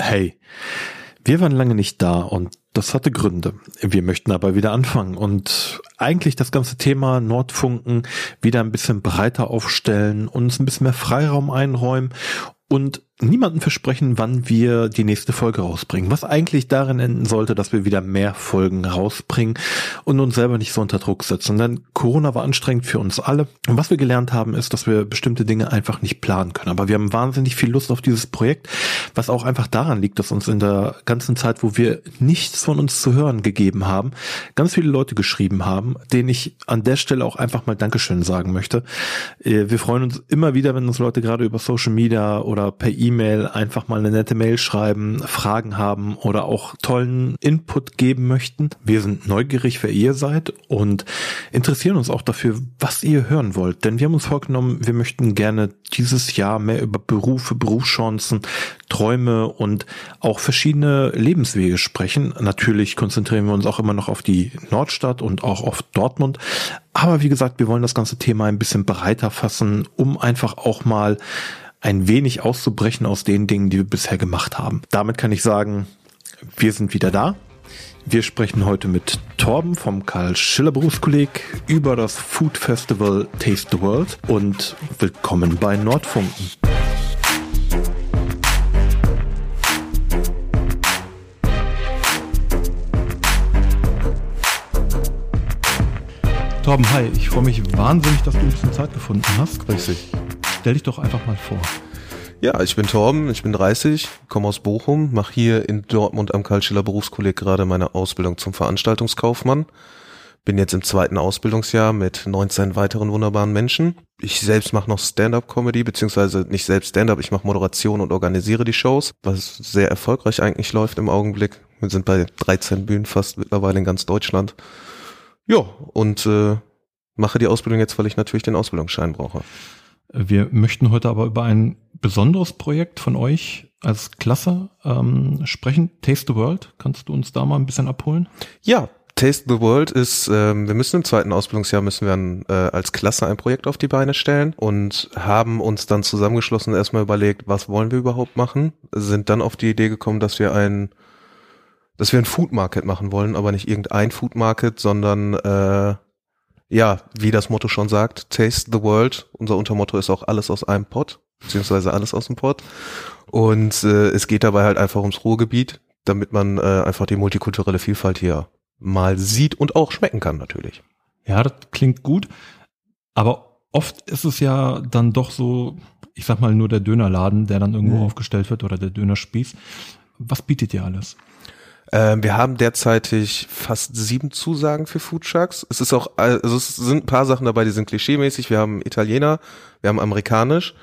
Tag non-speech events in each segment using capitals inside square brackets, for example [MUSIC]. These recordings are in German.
Hey, wir waren lange nicht da und das hatte Gründe. Wir möchten aber wieder anfangen und eigentlich das ganze Thema Nordfunken wieder ein bisschen breiter aufstellen, uns ein bisschen mehr Freiraum einräumen und niemanden versprechen, wann wir die nächste Folge rausbringen. Was eigentlich darin enden sollte, dass wir wieder mehr Folgen rausbringen und uns selber nicht so unter Druck setzen. Denn Corona war anstrengend für uns alle. Und was wir gelernt haben, ist, dass wir bestimmte Dinge einfach nicht planen können. Aber wir haben wahnsinnig viel Lust auf dieses Projekt, was auch einfach daran liegt, dass uns in der ganzen Zeit, wo wir nichts von uns zu hören gegeben haben, ganz viele Leute geschrieben haben, denen ich an der Stelle auch einfach mal Dankeschön sagen möchte. Äh, wir freuen uns immer wieder, wenn uns Leute gerade über Social Media oder per E E-Mail einfach mal eine nette Mail schreiben, Fragen haben oder auch tollen Input geben möchten. Wir sind neugierig, wer ihr seid und interessieren uns auch dafür, was ihr hören wollt. Denn wir haben uns vorgenommen, wir möchten gerne dieses Jahr mehr über Berufe, Berufschancen, Träume und auch verschiedene Lebenswege sprechen. Natürlich konzentrieren wir uns auch immer noch auf die Nordstadt und auch auf Dortmund. Aber wie gesagt, wir wollen das ganze Thema ein bisschen breiter fassen, um einfach auch mal ein wenig auszubrechen aus den Dingen, die wir bisher gemacht haben. Damit kann ich sagen, wir sind wieder da. Wir sprechen heute mit Torben vom Karl Schiller Berufskolleg über das Food Festival Taste the World und willkommen bei Nordfunken. Torben, hi, ich freue mich wahnsinnig, dass du ein bisschen Zeit gefunden hast. Grüß dich. Stell dich doch einfach mal vor. Ja, ich bin Torben, ich bin 30, komme aus Bochum, mache hier in Dortmund am Karl-Schiller Berufskolleg gerade meine Ausbildung zum Veranstaltungskaufmann. Bin jetzt im zweiten Ausbildungsjahr mit 19 weiteren wunderbaren Menschen. Ich selbst mache noch Stand-up-Comedy, beziehungsweise nicht selbst Stand-up, ich mache Moderation und organisiere die Shows, was sehr erfolgreich eigentlich läuft im Augenblick. Wir sind bei 13 Bühnen fast mittlerweile in ganz Deutschland. Ja, und äh, mache die Ausbildung jetzt, weil ich natürlich den Ausbildungsschein brauche. Wir möchten heute aber über ein besonderes Projekt von euch als Klasse ähm, sprechen. Taste the World. Kannst du uns da mal ein bisschen abholen? Ja, Taste the World ist, ähm, wir müssen im zweiten Ausbildungsjahr müssen wir ein, äh, als Klasse ein Projekt auf die Beine stellen und haben uns dann zusammengeschlossen erstmal überlegt, was wollen wir überhaupt machen, sind dann auf die Idee gekommen, dass wir ein dass wir ein Food Market machen wollen, aber nicht irgendein Food Market, sondern äh, ja, wie das Motto schon sagt, Taste the World. Unser Untermotto ist auch alles aus einem Pot, beziehungsweise alles aus dem Pot. Und äh, es geht dabei halt einfach ums Ruhrgebiet, damit man äh, einfach die multikulturelle Vielfalt hier mal sieht und auch schmecken kann natürlich. Ja, das klingt gut. Aber oft ist es ja dann doch so, ich sag mal nur der Dönerladen, der dann irgendwo mhm. aufgestellt wird oder der Dönerspieß. Was bietet ihr alles? Ähm, wir haben derzeitig fast sieben Zusagen für Foodtrucks. Es ist auch, also es sind ein paar Sachen dabei, die sind klischeemäßig. Wir haben Italiener, wir haben amerikanisch.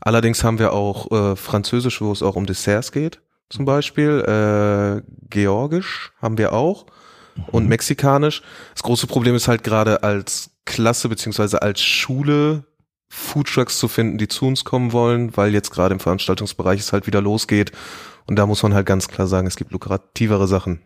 Allerdings haben wir auch äh, Französisch, wo es auch um Desserts geht, zum Beispiel. Äh, Georgisch haben wir auch mhm. und Mexikanisch. Das große Problem ist halt gerade als Klasse beziehungsweise als Schule Foodtrucks zu finden, die zu uns kommen wollen, weil jetzt gerade im Veranstaltungsbereich es halt wieder losgeht und da muss man halt ganz klar sagen, es gibt lukrativere Sachen.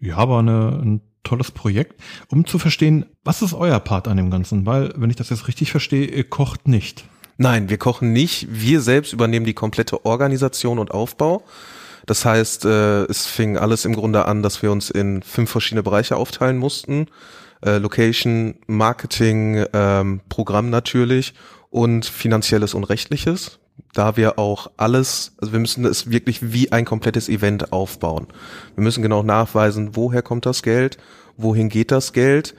Ja, aber eine, ein tolles Projekt. Um zu verstehen, was ist euer Part an dem Ganzen? Weil, wenn ich das jetzt richtig verstehe, ihr kocht nicht. Nein, wir kochen nicht. Wir selbst übernehmen die komplette Organisation und Aufbau. Das heißt, äh, es fing alles im Grunde an, dass wir uns in fünf verschiedene Bereiche aufteilen mussten. Äh, Location, Marketing, ähm, Programm natürlich und finanzielles und rechtliches da wir auch alles, also wir müssen es wirklich wie ein komplettes Event aufbauen. Wir müssen genau nachweisen, woher kommt das Geld, wohin geht das Geld,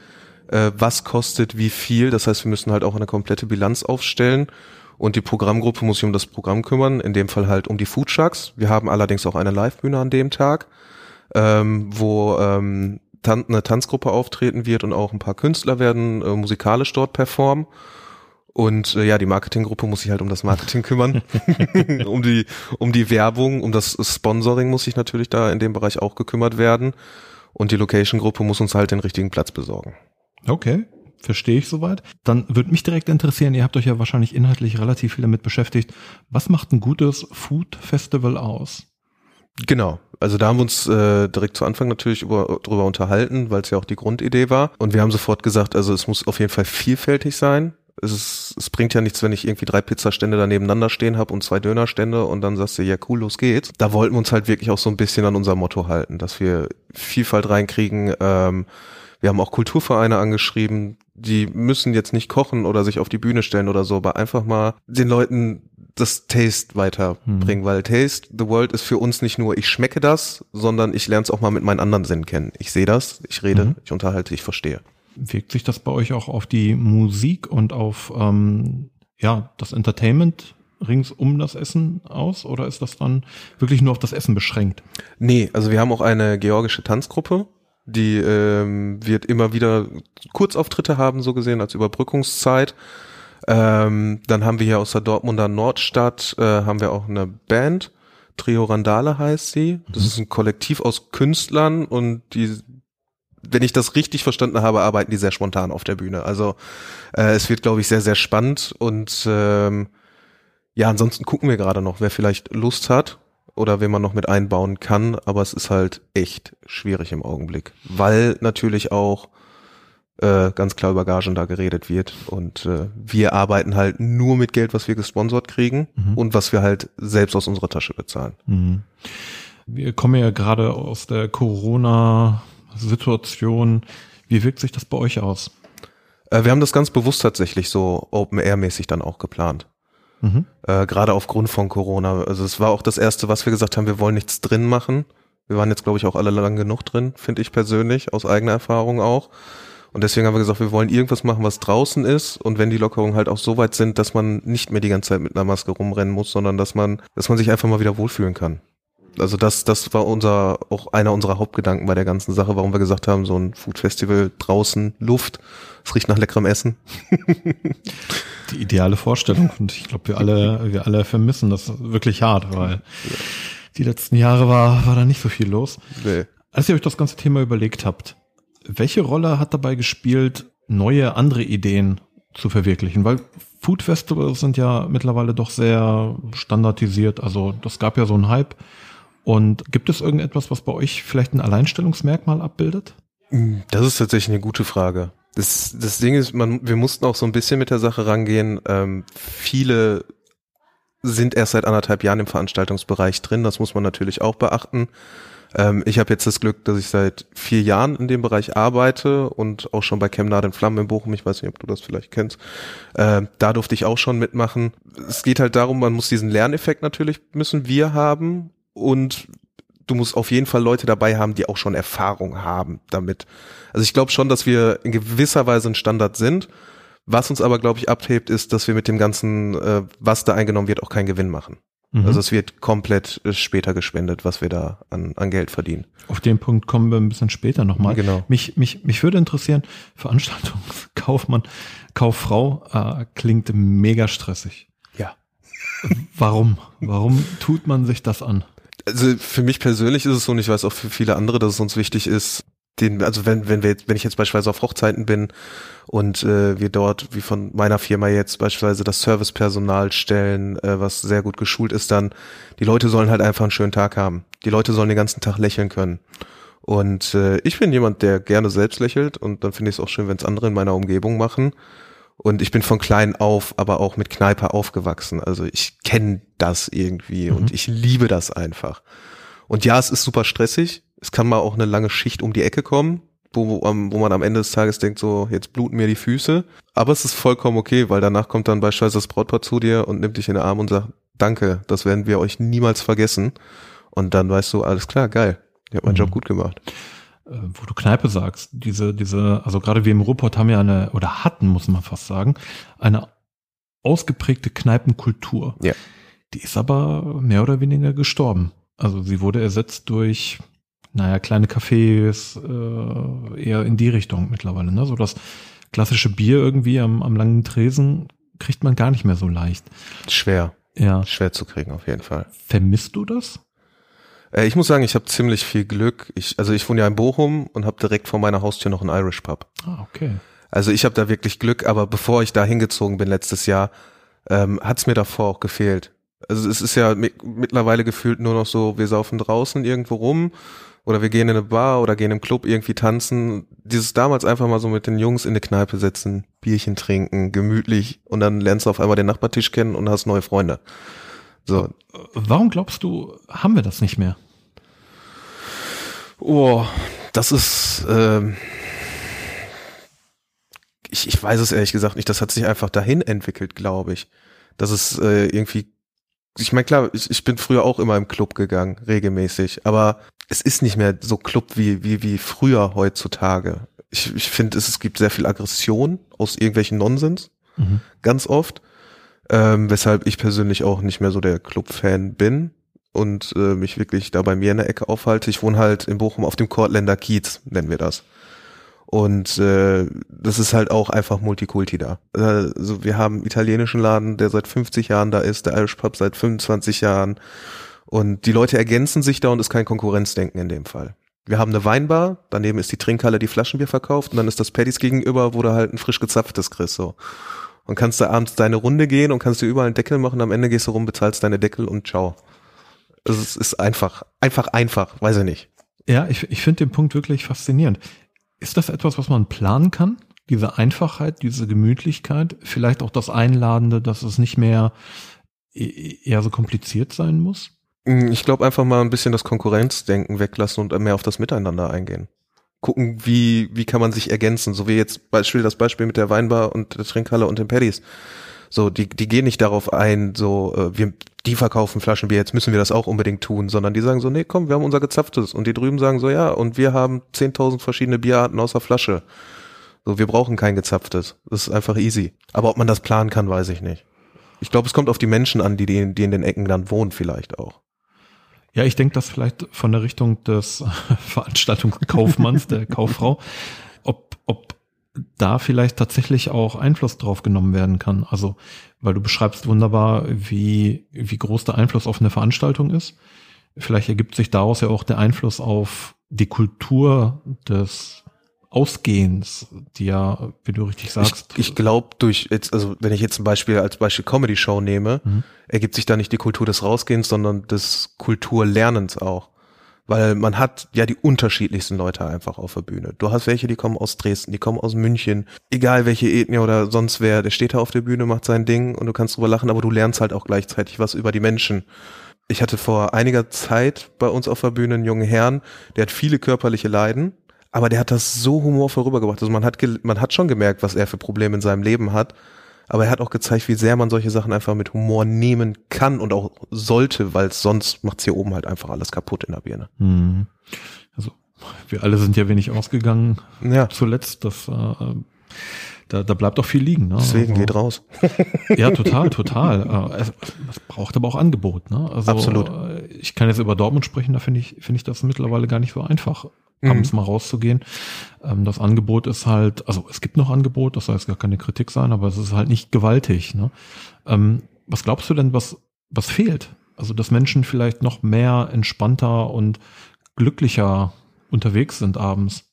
äh, was kostet wie viel. Das heißt, wir müssen halt auch eine komplette Bilanz aufstellen. Und die Programmgruppe muss sich um das Programm kümmern, in dem Fall halt um die Food Trucks. Wir haben allerdings auch eine Live-Bühne an dem Tag, ähm, wo ähm, tan eine Tanzgruppe auftreten wird und auch ein paar Künstler werden äh, musikalisch dort performen. Und äh, ja, die Marketinggruppe muss sich halt um das Marketing [LAUGHS] kümmern, [LAUGHS] um die um die Werbung, um das Sponsoring muss sich natürlich da in dem Bereich auch gekümmert werden. Und die Location-Gruppe muss uns halt den richtigen Platz besorgen. Okay, verstehe ich soweit. Dann würde mich direkt interessieren, ihr habt euch ja wahrscheinlich inhaltlich relativ viel damit beschäftigt. Was macht ein gutes Food Festival aus? Genau. Also da haben wir uns äh, direkt zu Anfang natürlich über, drüber unterhalten, weil es ja auch die Grundidee war. Und wir haben sofort gesagt, also es muss auf jeden Fall vielfältig sein. Es, ist, es bringt ja nichts, wenn ich irgendwie drei Pizzastände da nebeneinander stehen habe und zwei Dönerstände und dann sagst du, ja cool, los geht's. Da wollten wir uns halt wirklich auch so ein bisschen an unser Motto halten, dass wir Vielfalt reinkriegen. Ähm, wir haben auch Kulturvereine angeschrieben, die müssen jetzt nicht kochen oder sich auf die Bühne stellen oder so, aber einfach mal den Leuten das Taste weiterbringen, mhm. weil Taste the World ist für uns nicht nur, ich schmecke das, sondern ich lerne es auch mal mit meinen anderen Sinnen kennen. Ich sehe das, ich rede, mhm. ich unterhalte, ich verstehe. Wirkt sich das bei euch auch auf die Musik und auf ähm, ja das Entertainment rings um das Essen aus oder ist das dann wirklich nur auf das Essen beschränkt? Nee, also wir haben auch eine georgische Tanzgruppe, die ähm, wird immer wieder Kurzauftritte haben, so gesehen, als Überbrückungszeit. Ähm, dann haben wir hier aus der Dortmunder Nordstadt, äh, haben wir auch eine Band, Trio Randale heißt sie. Das mhm. ist ein Kollektiv aus Künstlern und die, wenn ich das richtig verstanden habe, arbeiten die sehr spontan auf der Bühne. Also äh, es wird, glaube ich, sehr, sehr spannend und ähm, ja, ansonsten gucken wir gerade noch, wer vielleicht Lust hat oder wen man noch mit einbauen kann, aber es ist halt echt schwierig im Augenblick, weil natürlich auch äh, ganz klar über Gagen da geredet wird. Und äh, wir arbeiten halt nur mit Geld, was wir gesponsert kriegen mhm. und was wir halt selbst aus unserer Tasche bezahlen. Mhm. Wir kommen ja gerade aus der Corona-Situation. Wie wirkt sich das bei euch aus? Äh, wir haben das ganz bewusst tatsächlich so Open-Air-mäßig dann auch geplant. Mhm. Äh, gerade aufgrund von Corona. Also es war auch das Erste, was wir gesagt haben, wir wollen nichts drin machen. Wir waren jetzt, glaube ich, auch alle lang genug drin, finde ich persönlich, aus eigener Erfahrung auch. Und deswegen haben wir gesagt, wir wollen irgendwas machen, was draußen ist. Und wenn die Lockerungen halt auch so weit sind, dass man nicht mehr die ganze Zeit mit einer Maske rumrennen muss, sondern dass man, dass man sich einfach mal wieder wohlfühlen kann. Also das, das war unser, auch einer unserer Hauptgedanken bei der ganzen Sache, warum wir gesagt haben, so ein Food Festival draußen, Luft, es riecht nach leckerem Essen. [LAUGHS] Die ideale Vorstellung und ich glaube, wir alle, wir alle vermissen das wirklich hart, weil die letzten Jahre war, war da nicht so viel los. Nee. Als ihr euch das ganze Thema überlegt habt, welche Rolle hat dabei gespielt, neue, andere Ideen zu verwirklichen? Weil Food Festivals sind ja mittlerweile doch sehr standardisiert. Also das gab ja so einen Hype. Und gibt es irgendetwas, was bei euch vielleicht ein Alleinstellungsmerkmal abbildet? Das ist tatsächlich eine gute Frage. Das, das Ding ist, man, wir mussten auch so ein bisschen mit der Sache rangehen. Ähm, viele sind erst seit anderthalb Jahren im Veranstaltungsbereich drin. Das muss man natürlich auch beachten. Ähm, ich habe jetzt das Glück, dass ich seit vier Jahren in dem Bereich arbeite und auch schon bei Chemnade in Flammen in Bochum, ich weiß nicht, ob du das vielleicht kennst, äh, da durfte ich auch schon mitmachen. Es geht halt darum, man muss diesen Lerneffekt natürlich, müssen wir haben und du musst auf jeden Fall Leute dabei haben, die auch schon Erfahrung haben damit. Also ich glaube schon, dass wir in gewisser Weise ein Standard sind. Was uns aber, glaube ich, abhebt, ist, dass wir mit dem ganzen, äh, was da eingenommen wird, auch keinen Gewinn machen. Mhm. Also es wird komplett äh, später gespendet, was wir da an, an Geld verdienen. Auf den Punkt kommen wir ein bisschen später nochmal. Genau. Mich, mich, mich würde interessieren, Veranstaltungskaufmann, Kauffrau äh, klingt mega stressig. Ja. Warum? Warum tut man sich das an? Also für mich persönlich ist es so, und ich weiß auch für viele andere, dass es uns wichtig ist, den, also wenn, wenn wir jetzt, wenn ich jetzt beispielsweise auf Hochzeiten bin und äh, wir dort, wie von meiner Firma jetzt beispielsweise das Servicepersonal stellen, äh, was sehr gut geschult ist, dann die Leute sollen halt einfach einen schönen Tag haben. Die Leute sollen den ganzen Tag lächeln können. Und äh, ich bin jemand, der gerne selbst lächelt und dann finde ich es auch schön, wenn es andere in meiner Umgebung machen. Und ich bin von klein auf, aber auch mit Kneipe aufgewachsen. Also ich kenne das irgendwie mhm. und ich liebe das einfach. Und ja, es ist super stressig. Es kann mal auch eine lange Schicht um die Ecke kommen, wo, wo, wo man am Ende des Tages denkt, so, jetzt bluten mir die Füße. Aber es ist vollkommen okay, weil danach kommt dann beispielsweise das Brautpaar zu dir und nimmt dich in den Arm und sagt, danke, das werden wir euch niemals vergessen. Und dann weißt du, alles klar, geil, ich habe meinen mhm. Job gut gemacht. Äh, wo du Kneipe sagst, diese, diese, also gerade wir im Ruhrpott haben ja eine, oder hatten, muss man fast sagen, eine ausgeprägte Kneipenkultur. Ja. Die ist aber mehr oder weniger gestorben. Also sie wurde ersetzt durch naja, kleine Cafés, äh, eher in die Richtung mittlerweile. Ne? So das klassische Bier irgendwie am, am langen Tresen kriegt man gar nicht mehr so leicht. Schwer. Ja. Schwer zu kriegen, auf jeden Fall. Vermisst du das? Äh, ich muss sagen, ich habe ziemlich viel Glück. Ich, also ich wohne ja in Bochum und habe direkt vor meiner Haustür noch einen Irish Pub. Ah, okay. Also ich habe da wirklich Glück, aber bevor ich da hingezogen bin letztes Jahr, ähm, hat es mir davor auch gefehlt. Also es ist ja mittlerweile gefühlt nur noch so, wir saufen draußen irgendwo rum, oder wir gehen in eine Bar oder gehen im Club irgendwie tanzen. Dieses damals einfach mal so mit den Jungs in eine Kneipe setzen, Bierchen trinken, gemütlich und dann lernst du auf einmal den Nachbartisch kennen und hast neue Freunde. So. Warum glaubst du, haben wir das nicht mehr? Oh, das ist, ähm, ich, ich weiß es ehrlich gesagt nicht. Das hat sich einfach dahin entwickelt, glaube ich. Das ist äh, irgendwie ich meine, klar, ich, ich bin früher auch immer im Club gegangen, regelmäßig, aber es ist nicht mehr so Club wie, wie, wie früher heutzutage. Ich, ich finde, es, es gibt sehr viel Aggression aus irgendwelchen Nonsens, mhm. ganz oft, ähm, weshalb ich persönlich auch nicht mehr so der Club-Fan bin und äh, mich wirklich da bei mir in der Ecke aufhalte. Ich wohne halt in Bochum auf dem Kortländer Kiez, nennen wir das. Und äh, das ist halt auch einfach Multikulti da. Also wir haben einen italienischen Laden, der seit 50 Jahren da ist, der Irish Pub seit 25 Jahren. Und die Leute ergänzen sich da und ist kein Konkurrenzdenken in dem Fall. Wir haben eine Weinbar, daneben ist die Trinkhalle, die Flaschenbier verkauft und dann ist das Paddies gegenüber, wo du halt ein frisch gezapftes kriegst. So. Und kannst da abends deine Runde gehen und kannst dir überall einen Deckel machen, am Ende gehst du rum, bezahlst deine Deckel und ciao. Also es ist einfach, einfach, einfach, weiß ich nicht. Ja, ich, ich finde den Punkt wirklich faszinierend. Ist das etwas, was man planen kann? Diese Einfachheit, diese Gemütlichkeit, vielleicht auch das Einladende, dass es nicht mehr e, e, eher so kompliziert sein muss? Mm, ich glaube einfach mal ein bisschen das Konkurrenzdenken weglassen und mehr auf das Miteinander eingehen. Gucken, wie, wie kann man sich ergänzen, so wie jetzt Beispiel das Beispiel mit der Weinbar und der Trinkhalle und den Paddies. So, die, die gehen nicht darauf ein, so, äh, wir, die verkaufen Flaschenbier, jetzt müssen wir das auch unbedingt tun, sondern die sagen so, nee, komm, wir haben unser gezapftes. Und die drüben sagen so, ja, und wir haben 10.000 verschiedene Bierarten außer Flasche. So, wir brauchen kein gezapftes. Das ist einfach easy. Aber ob man das planen kann, weiß ich nicht. Ich glaube, es kommt auf die Menschen an, die, die, in den Ecken dann wohnen, vielleicht auch. Ja, ich denke, dass vielleicht von der Richtung des [LAUGHS] Veranstaltungskaufmanns, der Kauffrau, ob, ob da vielleicht tatsächlich auch Einfluss drauf genommen werden kann. Also, weil du beschreibst wunderbar, wie, wie groß der Einfluss auf eine Veranstaltung ist. Vielleicht ergibt sich daraus ja auch der Einfluss auf die Kultur des Ausgehens, die ja, wie du richtig sagst. Ich, ich glaube, durch jetzt, also wenn ich jetzt zum Beispiel als Beispiel Comedy Show nehme, mhm. ergibt sich da nicht die Kultur des Rausgehens, sondern des Kulturlernens auch. Weil man hat ja die unterschiedlichsten Leute einfach auf der Bühne. Du hast welche, die kommen aus Dresden, die kommen aus München, egal welche Ethnie oder sonst wer, der steht da auf der Bühne, macht sein Ding und du kannst drüber lachen, aber du lernst halt auch gleichzeitig was über die Menschen. Ich hatte vor einiger Zeit bei uns auf der Bühne einen jungen Herrn, der hat viele körperliche Leiden, aber der hat das so humorvoll rübergebracht. Also man hat, man hat schon gemerkt, was er für Probleme in seinem Leben hat aber er hat auch gezeigt, wie sehr man solche Sachen einfach mit Humor nehmen kann und auch sollte, weil sonst macht's hier oben halt einfach alles kaputt in der Birne. Mhm. Also wir alle sind ja wenig ausgegangen ja. zuletzt. Das, äh, da, da bleibt auch viel liegen. Ne? Deswegen also, geht raus. [LAUGHS] ja, total, total. Äh, es, es braucht aber auch Angebot. Ne? Also, Absolut. Äh, ich kann jetzt über Dortmund sprechen, da finde ich, finde ich das mittlerweile gar nicht so einfach abends mhm. mal rauszugehen. Ähm, das Angebot ist halt, also es gibt noch Angebot, das soll jetzt gar keine Kritik sein, aber es ist halt nicht gewaltig. Ne? Ähm, was glaubst du denn, was, was fehlt? Also, dass Menschen vielleicht noch mehr entspannter und glücklicher unterwegs sind abends.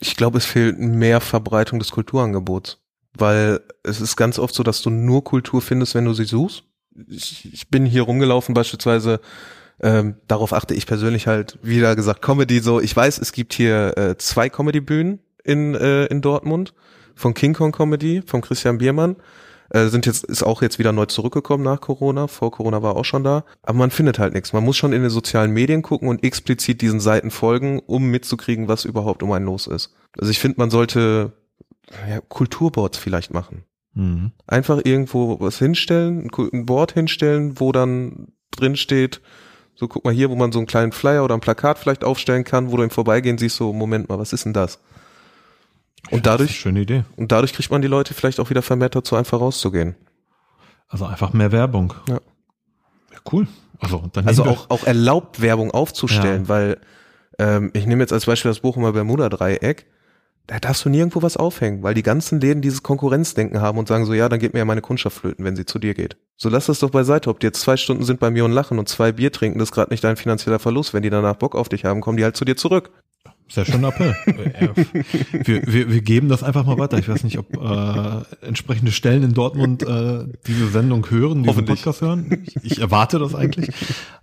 Ich glaube, es fehlt mehr Verbreitung des Kulturangebots, weil es ist ganz oft so, dass du nur Kultur findest, wenn du sie suchst. Ich, ich bin hier rumgelaufen beispielsweise ähm, darauf achte ich persönlich halt, wieder gesagt, Comedy so. Ich weiß, es gibt hier äh, zwei Comedy-Bühnen in, äh, in Dortmund von King Kong Comedy, von Christian Biermann. Äh, sind jetzt, ist auch jetzt wieder neu zurückgekommen nach Corona. Vor Corona war auch schon da. Aber man findet halt nichts. Man muss schon in den sozialen Medien gucken und explizit diesen Seiten folgen, um mitzukriegen, was überhaupt um einen los ist. Also ich finde, man sollte ja, Kulturboards vielleicht machen. Mhm. Einfach irgendwo was hinstellen, ein Board hinstellen, wo dann drin steht, so, guck mal hier, wo man so einen kleinen Flyer oder ein Plakat vielleicht aufstellen kann, wo du im Vorbeigehen siehst, so, Moment mal, was ist denn das? Und dadurch, schöne Idee. Und dadurch kriegt man die Leute vielleicht auch wieder vermehrt dazu, einfach rauszugehen. Also einfach mehr Werbung. Ja. ja cool. Also, dann also auch, auch erlaubt, Werbung aufzustellen, ja. weil ähm, ich nehme jetzt als Beispiel das Bochumer Bermuda-Dreieck da darfst du nirgendwo was aufhängen, weil die ganzen Läden dieses Konkurrenzdenken haben und sagen so, ja, dann geht mir ja meine Kundschaft flöten, wenn sie zu dir geht. So lass das doch beiseite, ob die jetzt zwei Stunden sind bei mir und lachen und zwei Bier trinken, das ist gerade nicht dein finanzieller Verlust. Wenn die danach Bock auf dich haben, kommen die halt zu dir zurück. Sehr schöner Appell. [LAUGHS] wir, wir, wir geben das einfach mal weiter. Ich weiß nicht, ob äh, entsprechende Stellen in Dortmund äh, diese Sendung hören, diesen Podcast hören. Ich, ich erwarte das eigentlich.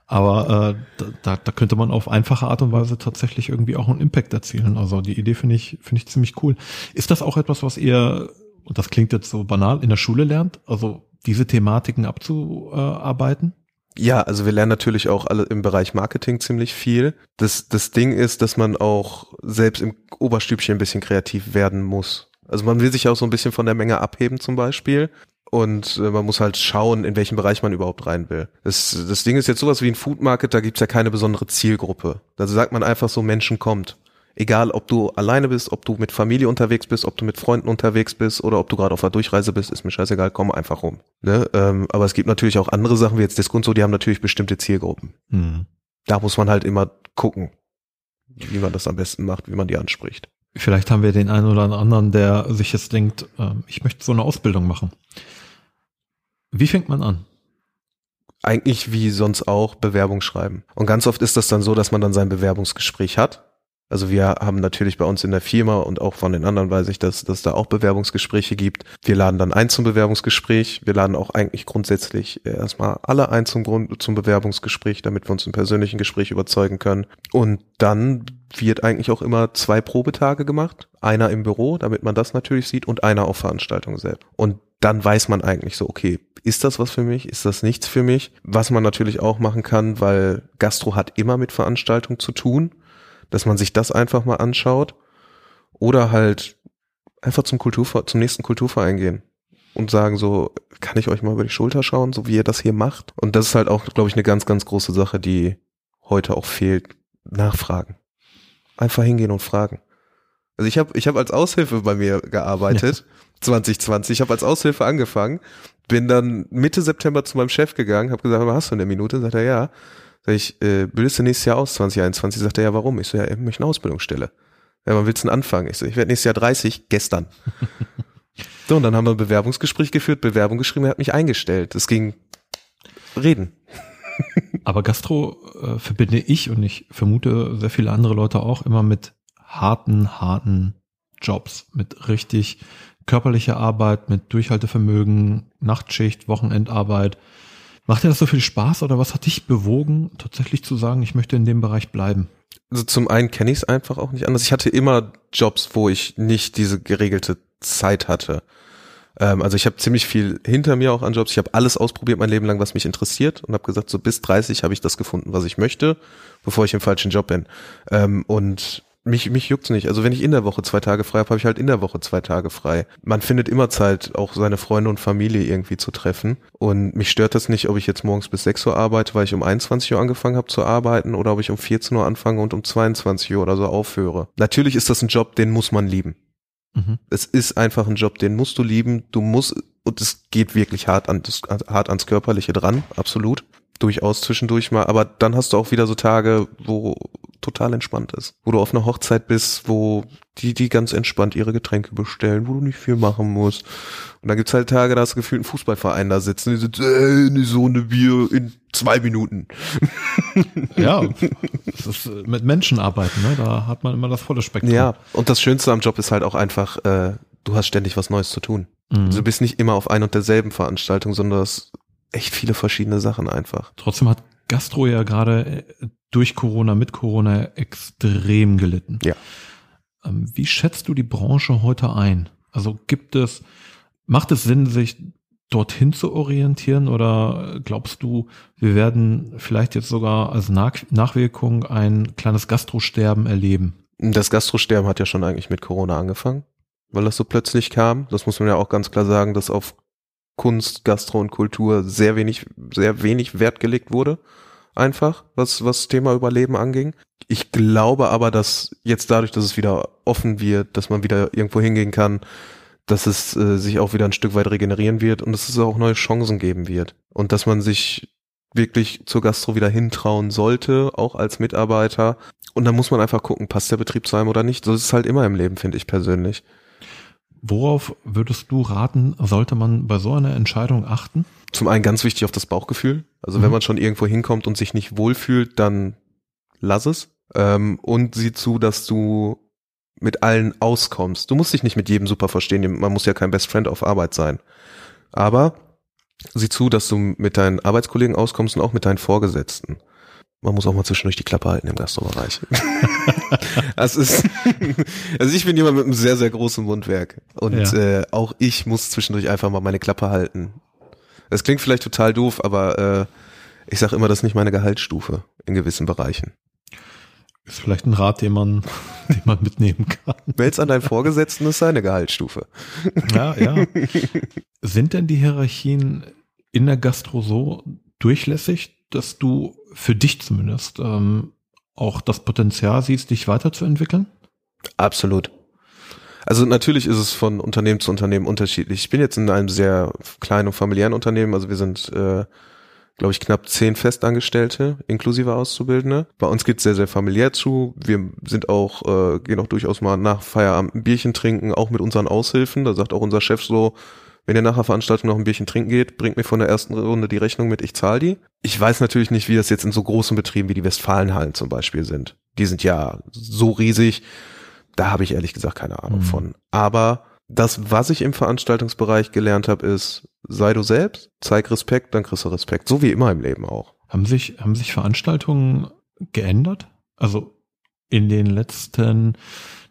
Aber äh, da, da könnte man auf einfache Art und Weise tatsächlich irgendwie auch einen Impact erzielen. Also die Idee finde ich, finde ich ziemlich cool. Ist das auch etwas, was ihr, und das klingt jetzt so banal, in der Schule lernt? Also diese Thematiken abzuarbeiten? Ja, also wir lernen natürlich auch alle im Bereich Marketing ziemlich viel. Das, das Ding ist, dass man auch selbst im Oberstübchen ein bisschen kreativ werden muss. Also man will sich auch so ein bisschen von der Menge abheben zum Beispiel. Und äh, man muss halt schauen, in welchen Bereich man überhaupt rein will. Das, das Ding ist jetzt sowas wie ein Food Market, da gibt's ja keine besondere Zielgruppe. Da sagt man einfach so, Menschen kommt. Egal, ob du alleine bist, ob du mit Familie unterwegs bist, ob du mit Freunden unterwegs bist oder ob du gerade auf der Durchreise bist, ist mir scheißegal, komm einfach rum. Ne? Ähm, aber es gibt natürlich auch andere Sachen, wie jetzt Discount, so, die haben natürlich bestimmte Zielgruppen. Mhm. Da muss man halt immer gucken, wie man das am besten macht, wie man die anspricht. Vielleicht haben wir den einen oder anderen, der sich jetzt denkt, äh, ich möchte so eine Ausbildung machen. Wie fängt man an? Eigentlich wie sonst auch Bewerbung schreiben. Und ganz oft ist das dann so, dass man dann sein Bewerbungsgespräch hat also wir haben natürlich bei uns in der Firma und auch von den anderen weiß ich, dass, dass da auch Bewerbungsgespräche gibt. Wir laden dann ein zum Bewerbungsgespräch. Wir laden auch eigentlich grundsätzlich erstmal alle ein zum Grund, zum Bewerbungsgespräch, damit wir uns im persönlichen Gespräch überzeugen können. Und dann wird eigentlich auch immer zwei Probetage gemacht. Einer im Büro, damit man das natürlich sieht und einer auf Veranstaltungen selbst. Und dann weiß man eigentlich so, okay, ist das was für mich? Ist das nichts für mich? Was man natürlich auch machen kann, weil Gastro hat immer mit Veranstaltungen zu tun dass man sich das einfach mal anschaut oder halt einfach zum Kulturver zum nächsten Kulturverein gehen und sagen so, kann ich euch mal über die Schulter schauen, so wie ihr das hier macht? Und das ist halt auch, glaube ich, eine ganz, ganz große Sache, die heute auch fehlt. Nachfragen. Einfach hingehen und fragen. Also ich habe ich hab als Aushilfe bei mir gearbeitet, ja. 2020. Ich habe als Aushilfe angefangen, bin dann Mitte September zu meinem Chef gegangen, habe gesagt, was hast du in der Minute? Sagt er, ja. Sag ich, äh, bildest du nächstes Jahr aus, 2021? Sagt er, ja, warum? Ich so, ja, ich möchte eine Ausbildungsstelle. Ja, wann willst du denn anfangen? Ich so, ich werde nächstes Jahr 30, gestern. [LAUGHS] so, und dann haben wir ein Bewerbungsgespräch geführt, Bewerbung geschrieben, er hat mich eingestellt. Es ging reden. [LAUGHS] Aber Gastro äh, verbinde ich und ich vermute sehr viele andere Leute auch immer mit harten, harten Jobs, mit richtig körperlicher Arbeit, mit Durchhaltevermögen, Nachtschicht, Wochenendarbeit. Macht dir das so viel Spaß oder was hat dich bewogen, tatsächlich zu sagen, ich möchte in dem Bereich bleiben? Also zum einen kenne ich es einfach auch nicht anders. Ich hatte immer Jobs, wo ich nicht diese geregelte Zeit hatte. Ähm, also ich habe ziemlich viel hinter mir auch an Jobs. Ich habe alles ausprobiert mein Leben lang, was mich interessiert und habe gesagt, so bis 30 habe ich das gefunden, was ich möchte, bevor ich im falschen Job bin. Ähm, und mich, mich juckt's nicht. Also wenn ich in der Woche zwei Tage frei habe, habe ich halt in der Woche zwei Tage frei. Man findet immer Zeit, auch seine Freunde und Familie irgendwie zu treffen. Und mich stört das nicht, ob ich jetzt morgens bis 6 Uhr arbeite, weil ich um 21 Uhr angefangen habe zu arbeiten oder ob ich um 14 Uhr anfange und um 22 Uhr oder so aufhöre. Natürlich ist das ein Job, den muss man lieben. Mhm. Es ist einfach ein Job, den musst du lieben. Du musst, und es geht wirklich hart, an, hart ans Körperliche dran, absolut durchaus zwischendurch mal, aber dann hast du auch wieder so Tage, wo total entspannt ist, wo du auf einer Hochzeit bist, wo die, die ganz entspannt ihre Getränke bestellen, wo du nicht viel machen musst. Und dann gibt's halt Tage, da hast du gefühlt einen Fußballverein da sitzen, die sind, äh, so eine Bier in zwei Minuten. [LAUGHS] Ja, das ist äh, mit Menschen arbeiten, ne? da hat man immer das volle Spektrum. Ja, und das Schönste am Job ist halt auch einfach, äh, du hast ständig was Neues zu tun. Mhm. Also du bist nicht immer auf ein und derselben Veranstaltung, sondern das echt viele verschiedene Sachen einfach. Trotzdem hat Gastro ja gerade äh, durch Corona, mit Corona extrem gelitten. Ja. Ähm, wie schätzt du die Branche heute ein? Also gibt es, macht es Sinn, sich dorthin zu orientieren oder glaubst du, wir werden vielleicht jetzt sogar als Nach Nachwirkung ein kleines Gastrosterben erleben? Das Gastrosterben hat ja schon eigentlich mit Corona angefangen, weil das so plötzlich kam. Das muss man ja auch ganz klar sagen, dass auf Kunst, Gastro und Kultur sehr wenig, sehr wenig Wert gelegt wurde. Einfach, was, was Thema Überleben anging. Ich glaube aber, dass jetzt dadurch, dass es wieder offen wird, dass man wieder irgendwo hingehen kann, dass es äh, sich auch wieder ein Stück weit regenerieren wird und dass es auch neue Chancen geben wird. Und dass man sich wirklich zur Gastro wieder hintrauen sollte, auch als Mitarbeiter. Und dann muss man einfach gucken, passt der Betrieb zu einem oder nicht. So ist es halt immer im Leben, finde ich persönlich. Worauf würdest du raten, sollte man bei so einer Entscheidung achten? Zum einen ganz wichtig auf das Bauchgefühl. Also mhm. wenn man schon irgendwo hinkommt und sich nicht wohlfühlt, dann lass es. Ähm, und sieh zu, dass du mit allen auskommst. Du musst dich nicht mit jedem super verstehen. Man muss ja kein Best Friend auf Arbeit sein. Aber sieh zu, dass du mit deinen Arbeitskollegen auskommst und auch mit deinen Vorgesetzten. Man muss auch mal zwischendurch die Klappe halten im Gastrobereich. [LAUGHS] das ist, also ich bin jemand mit einem sehr, sehr großen Mundwerk. Und ja. äh, auch ich muss zwischendurch einfach mal meine Klappe halten. Das klingt vielleicht total doof, aber äh, ich sage immer, das ist nicht meine Gehaltsstufe in gewissen Bereichen. Ist vielleicht ein Rat, den man, [LAUGHS] den man mitnehmen kann. Meld's an deinen Vorgesetzten, ist seine Gehaltsstufe. Ja, ja. Sind denn die Hierarchien in der Gastro so durchlässig, dass du für dich zumindest ähm, auch das Potenzial siehst, dich weiterzuentwickeln? Absolut. Also natürlich ist es von Unternehmen zu Unternehmen unterschiedlich. Ich bin jetzt in einem sehr kleinen und familiären Unternehmen, also wir sind äh, glaube ich, knapp zehn Festangestellte, inklusive Auszubildende. Bei uns geht's sehr, sehr familiär zu. Wir sind auch, äh, gehen auch durchaus mal nach Feierabend ein Bierchen trinken, auch mit unseren Aushilfen. Da sagt auch unser Chef so, wenn ihr nach der Veranstaltung noch ein Bierchen trinken geht, bringt mir von der ersten Runde die Rechnung mit, ich zahle die. Ich weiß natürlich nicht, wie das jetzt in so großen Betrieben wie die Westfalenhallen zum Beispiel sind. Die sind ja so riesig. Da habe ich ehrlich gesagt keine Ahnung mhm. von. Aber das, was ich im Veranstaltungsbereich gelernt habe, ist, sei du selbst, zeig Respekt, dann kriegst du Respekt. So wie immer im Leben auch. Haben sich, haben sich Veranstaltungen geändert? Also in den letzten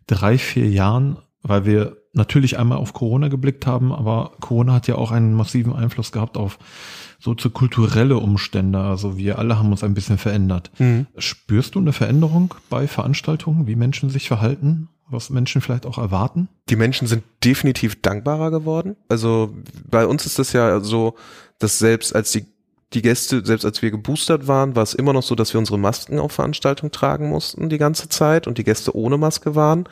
drei, vier Jahren, weil wir natürlich einmal auf Corona geblickt haben, aber Corona hat ja auch einen massiven Einfluss gehabt auf soziokulturelle Umstände. Also wir alle haben uns ein bisschen verändert. Mhm. Spürst du eine Veränderung bei Veranstaltungen, wie Menschen sich verhalten? was Menschen vielleicht auch erwarten? Die Menschen sind definitiv dankbarer geworden. Also bei uns ist das ja so, dass selbst als die die Gäste, selbst als wir geboostert waren, war es immer noch so, dass wir unsere Masken auf Veranstaltungen tragen mussten die ganze Zeit und die Gäste ohne Maske waren.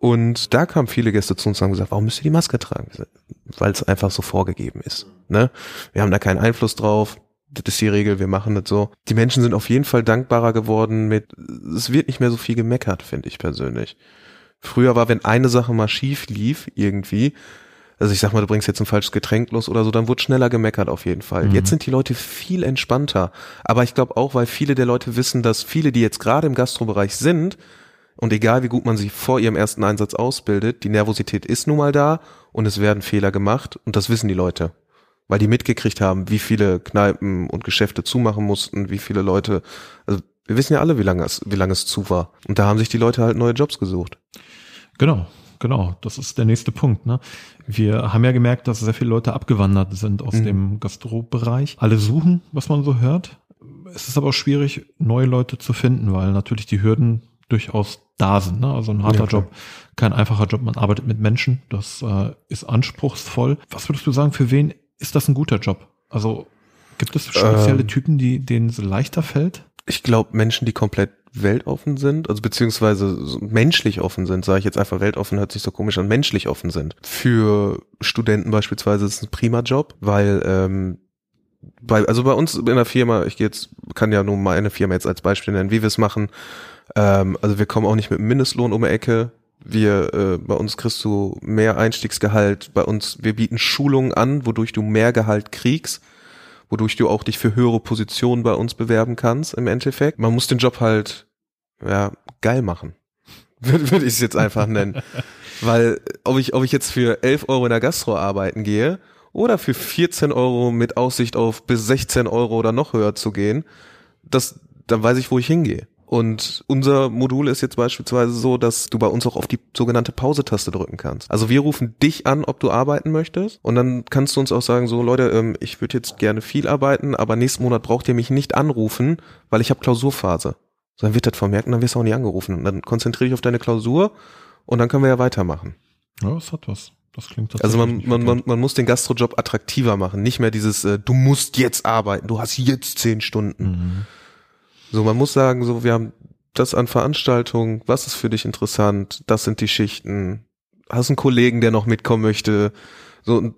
Und da kamen viele Gäste zu uns und haben gesagt, warum müsst ihr die Maske tragen? Weil es einfach so vorgegeben ist. Ne? Wir haben da keinen Einfluss drauf. Das ist die Regel, wir machen das so. Die Menschen sind auf jeden Fall dankbarer geworden mit, es wird nicht mehr so viel gemeckert, finde ich persönlich. Früher war, wenn eine Sache mal schief lief, irgendwie, also ich sag mal, du bringst jetzt ein falsches Getränk los oder so, dann wurde schneller gemeckert auf jeden Fall. Mhm. Jetzt sind die Leute viel entspannter. Aber ich glaube auch, weil viele der Leute wissen, dass viele, die jetzt gerade im Gastrobereich sind, und egal wie gut man sich vor ihrem ersten Einsatz ausbildet, die Nervosität ist nun mal da und es werden Fehler gemacht und das wissen die Leute. Weil die mitgekriegt haben, wie viele Kneipen und Geschäfte zumachen mussten, wie viele Leute, also wir wissen ja alle, wie lange es, wie lange es zu war. Und da haben sich die Leute halt neue Jobs gesucht. Genau, genau. Das ist der nächste Punkt. Ne? Wir haben ja gemerkt, dass sehr viele Leute abgewandert sind aus mhm. dem Gastrobereich. Alle suchen, was man so hört. Es ist aber auch schwierig, neue Leute zu finden, weil natürlich die Hürden durchaus da sind. Ne? Also ein harter ja, Job, kein einfacher Job. Man arbeitet mit Menschen. Das äh, ist anspruchsvoll. Was würdest du sagen, für wen ist das ein guter Job? Also gibt es spezielle ähm, Typen, die denen es leichter fällt? Ich glaube, Menschen, die komplett weltoffen sind, also beziehungsweise menschlich offen sind, sage ich jetzt einfach, weltoffen hört sich so komisch an, menschlich offen sind. Für Studenten beispielsweise ist es ein prima Job, weil ähm, bei, also bei uns in der Firma, ich gehe jetzt, kann ja nur meine Firma jetzt als Beispiel nennen, wie wir es machen. Ähm, also wir kommen auch nicht mit Mindestlohn um die Ecke. Wir, äh, bei uns kriegst du mehr Einstiegsgehalt. Bei uns, wir bieten Schulungen an, wodurch du mehr Gehalt kriegst wodurch du auch dich für höhere Positionen bei uns bewerben kannst im Endeffekt. Man muss den Job halt ja geil machen. [LAUGHS] Würde würd ich es jetzt einfach nennen. [LAUGHS] Weil ob ich, ob ich jetzt für 11 Euro in der Gastro arbeiten gehe oder für 14 Euro mit Aussicht auf bis 16 Euro oder noch höher zu gehen, das, dann weiß ich, wo ich hingehe. Und unser Modul ist jetzt beispielsweise so, dass du bei uns auch auf die sogenannte Pause-Taste drücken kannst. Also wir rufen dich an, ob du arbeiten möchtest. Und dann kannst du uns auch sagen, so Leute, ähm, ich würde jetzt gerne viel arbeiten, aber nächsten Monat braucht ihr mich nicht anrufen, weil ich habe Klausurphase. So, dann wird das vermerkt und dann wirst du auch nicht angerufen. Und dann konzentriere dich auf deine Klausur und dann können wir ja weitermachen. Ja, das hat was. Das klingt Also man, man, man, man muss den Gastrojob attraktiver machen. Nicht mehr dieses, äh, du musst jetzt arbeiten, du hast jetzt zehn Stunden. Mhm. So, man muss sagen, so, wir haben das an Veranstaltungen, was ist für dich interessant, das sind die Schichten, hast einen Kollegen, der noch mitkommen möchte, so,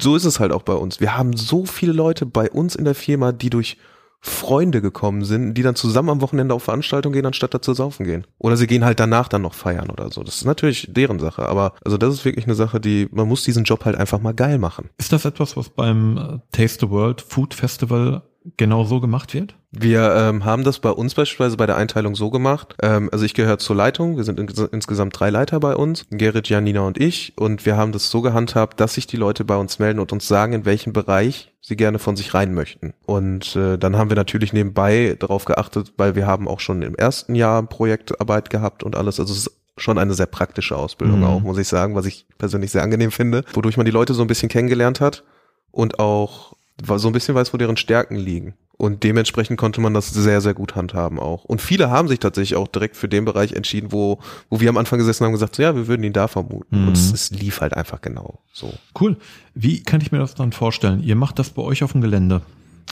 so ist es halt auch bei uns. Wir haben so viele Leute bei uns in der Firma, die durch Freunde gekommen sind, die dann zusammen am Wochenende auf Veranstaltungen gehen, anstatt da zu saufen gehen. Oder sie gehen halt danach dann noch feiern oder so. Das ist natürlich deren Sache. Aber also das ist wirklich eine Sache, die, man muss diesen Job halt einfach mal geil machen. Ist das etwas, was beim Taste the World Food Festival genau so gemacht wird? Wir ähm, haben das bei uns beispielsweise bei der Einteilung so gemacht. Ähm, also ich gehöre zur Leitung. Wir sind in, insgesamt drei Leiter bei uns. Gerrit, Janina und ich. Und wir haben das so gehandhabt, dass sich die Leute bei uns melden und uns sagen, in welchem Bereich sie gerne von sich rein möchten. Und äh, dann haben wir natürlich nebenbei darauf geachtet, weil wir haben auch schon im ersten Jahr Projektarbeit gehabt und alles. Also es ist schon eine sehr praktische Ausbildung mhm. auch, muss ich sagen, was ich persönlich sehr angenehm finde, wodurch man die Leute so ein bisschen kennengelernt hat und auch so ein bisschen weiß, wo deren Stärken liegen. Und dementsprechend konnte man das sehr, sehr gut handhaben auch. Und viele haben sich tatsächlich auch direkt für den Bereich entschieden, wo, wo wir am Anfang gesessen haben und gesagt, so, ja, wir würden ihn da vermuten. Mhm. Und es, es, lief halt einfach genau so. Cool. Wie kann ich mir das dann vorstellen? Ihr macht das bei euch auf dem Gelände?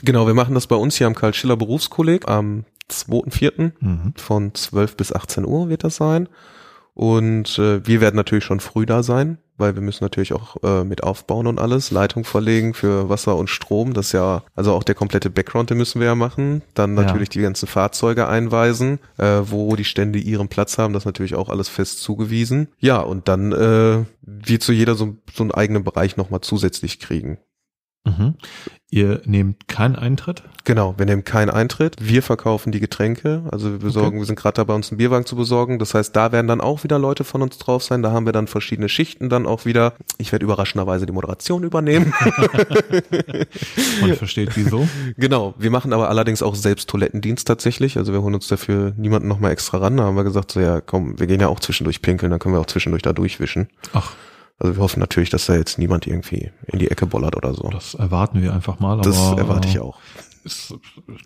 Genau, wir machen das bei uns hier am Karl-Schiller Berufskolleg am 2.4. Mhm. von 12 bis 18 Uhr wird das sein. Und äh, wir werden natürlich schon früh da sein, weil wir müssen natürlich auch äh, mit aufbauen und alles, Leitung verlegen für Wasser und Strom, das ja, also auch der komplette Background, den müssen wir ja machen. Dann natürlich ja. die ganzen Fahrzeuge einweisen, äh, wo die Stände ihren Platz haben, das natürlich auch alles fest zugewiesen. Ja, und dann äh, wird so jeder so, so einen eigenen Bereich nochmal zusätzlich kriegen. Mhm. Ihr nehmt keinen Eintritt? Genau, wir nehmen keinen Eintritt. Wir verkaufen die Getränke. Also wir besorgen, okay. wir sind gerade dabei, uns einen Bierwagen zu besorgen. Das heißt, da werden dann auch wieder Leute von uns drauf sein. Da haben wir dann verschiedene Schichten dann auch wieder. Ich werde überraschenderweise die Moderation übernehmen. [LAUGHS] Man versteht wieso. Genau. Wir machen aber allerdings auch selbst Toilettendienst tatsächlich. Also wir holen uns dafür niemanden nochmal extra ran. Da haben wir gesagt, so ja, komm, wir gehen ja auch zwischendurch pinkeln, dann können wir auch zwischendurch da durchwischen. Ach. Also wir hoffen natürlich, dass da jetzt niemand irgendwie in die Ecke bollert oder so. Das erwarten wir einfach mal. das erwarte ich auch. Ist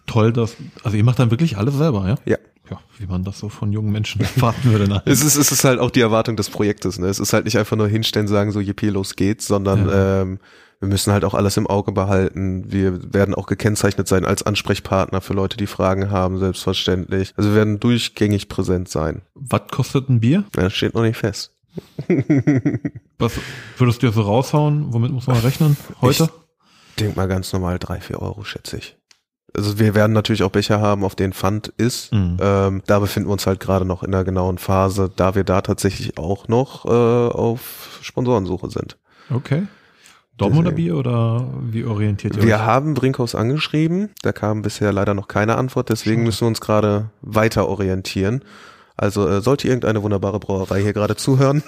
toll, dass, also ihr macht dann wirklich alles selber, ja? Ja. Ja, wie man das so von jungen Menschen [LAUGHS] erwarten würde. Nein. es, ist, es ist halt auch die Erwartung des Projektes. Ne? Es ist halt nicht einfach nur hinstellen, sagen so, jippie, los geht's, sondern ja. ähm, wir müssen halt auch alles im Auge behalten. Wir werden auch gekennzeichnet sein als Ansprechpartner für Leute, die Fragen haben, selbstverständlich. Also wir werden durchgängig präsent sein. Was kostet ein Bier? Ja, das steht noch nicht fest. [LAUGHS] Was würdest du dir so raushauen? Womit muss man rechnen heute? Ich denk mal ganz normal drei, vier Euro, schätze ich. Also wir werden natürlich auch Becher haben, auf denen Pfand ist. Mhm. Ähm, da befinden wir uns halt gerade noch in der genauen Phase, da wir da tatsächlich auch noch äh, auf Sponsorensuche sind. Okay. Dortmunder Bier oder wie orientiert ihr Wir euch? haben Brinkhaus angeschrieben, da kam bisher leider noch keine Antwort, deswegen Schade. müssen wir uns gerade weiter orientieren. Also äh, sollte irgendeine wunderbare Brauerei hier gerade zuhören.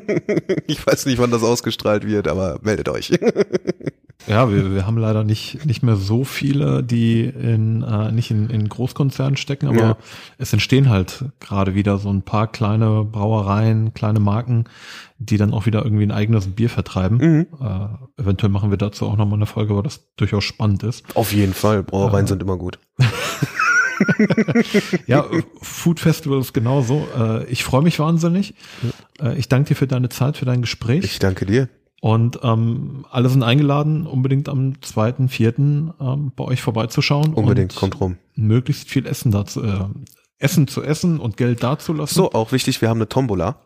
[LAUGHS] ich weiß nicht, wann das ausgestrahlt wird, aber meldet euch. [LAUGHS] ja, wir, wir haben leider nicht, nicht mehr so viele, die in, äh, nicht in, in Großkonzernen stecken, aber ja. es entstehen halt gerade wieder so ein paar kleine Brauereien, kleine Marken, die dann auch wieder irgendwie ein eigenes Bier vertreiben. Mhm. Äh, eventuell machen wir dazu auch nochmal eine Folge, weil das durchaus spannend ist. Auf jeden Fall, Brauereien äh, sind immer gut. [LAUGHS] [LAUGHS] ja, Food Festival ist genauso. Äh, ich freue mich wahnsinnig. Äh, ich danke dir für deine Zeit, für dein Gespräch. Ich danke dir. Und ähm, alle sind eingeladen, unbedingt am zweiten, vierten ähm, bei euch vorbeizuschauen. Unbedingt, kommt rum. Möglichst viel Essen dazu, äh, Essen zu essen und Geld dazulassen. So, auch wichtig, wir haben eine Tombola.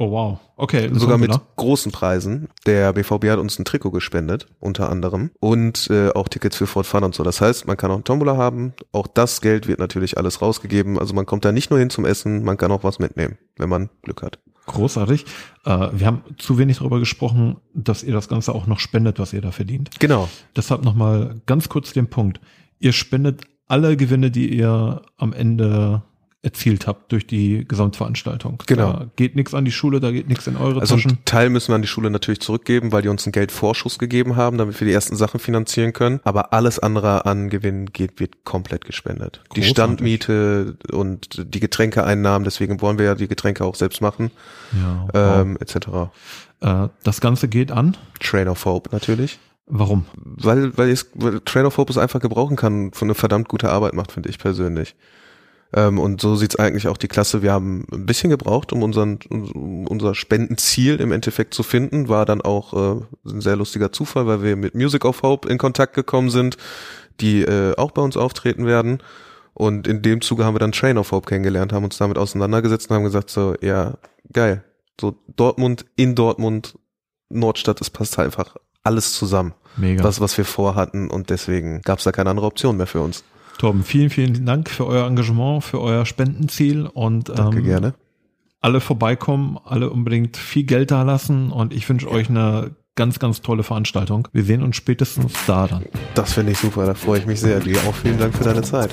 Oh wow, okay. Sogar mit großen Preisen. Der BVB hat uns ein Trikot gespendet, unter anderem. Und äh, auch Tickets für Fort Fun und so. Das heißt, man kann auch einen Tombola haben. Auch das Geld wird natürlich alles rausgegeben. Also man kommt da nicht nur hin zum Essen, man kann auch was mitnehmen, wenn man Glück hat. Großartig. Äh, wir haben zu wenig darüber gesprochen, dass ihr das Ganze auch noch spendet, was ihr da verdient. Genau. Deshalb nochmal ganz kurz den Punkt. Ihr spendet alle Gewinne, die ihr am Ende erzielt habt durch die Gesamtveranstaltung. Genau. Da geht nichts an die Schule, da geht nichts in eure also Taschen. Also Teil müssen wir an die Schule natürlich zurückgeben, weil die uns einen Geldvorschuss gegeben haben, damit wir die ersten Sachen finanzieren können. Aber alles andere an Gewinn geht, wird komplett gespendet. Großartig. Die Standmiete und die Getränkeeinnahmen, deswegen wollen wir ja die Getränke auch selbst machen, ja, wow. ähm, etc. Äh, das Ganze geht an? Train of Hope natürlich. Warum? Weil, weil, ich, weil Train of Hope es einfach gebrauchen kann, von eine verdammt gute Arbeit macht, finde ich persönlich. Ähm, und so sieht's eigentlich auch die Klasse. Wir haben ein bisschen gebraucht, um unseren, um unser Spendenziel im Endeffekt zu finden. War dann auch äh, ein sehr lustiger Zufall, weil wir mit Music of Hope in Kontakt gekommen sind, die äh, auch bei uns auftreten werden. Und in dem Zuge haben wir dann Train of Hope kennengelernt, haben uns damit auseinandergesetzt und haben gesagt so, ja, geil. So Dortmund in Dortmund, Nordstadt, es passt einfach alles zusammen. Mega. Das, was wir vorhatten und deswegen gab's da keine andere Option mehr für uns. Torben, vielen, vielen Dank für euer Engagement, für euer Spendenziel und Danke, ähm, gerne. alle vorbeikommen, alle unbedingt viel Geld da lassen und ich wünsche ja. euch eine ganz, ganz tolle Veranstaltung. Wir sehen uns spätestens da dann. Das finde ich super, da freue ich mich sehr. Dir auch vielen Dank für deine Zeit.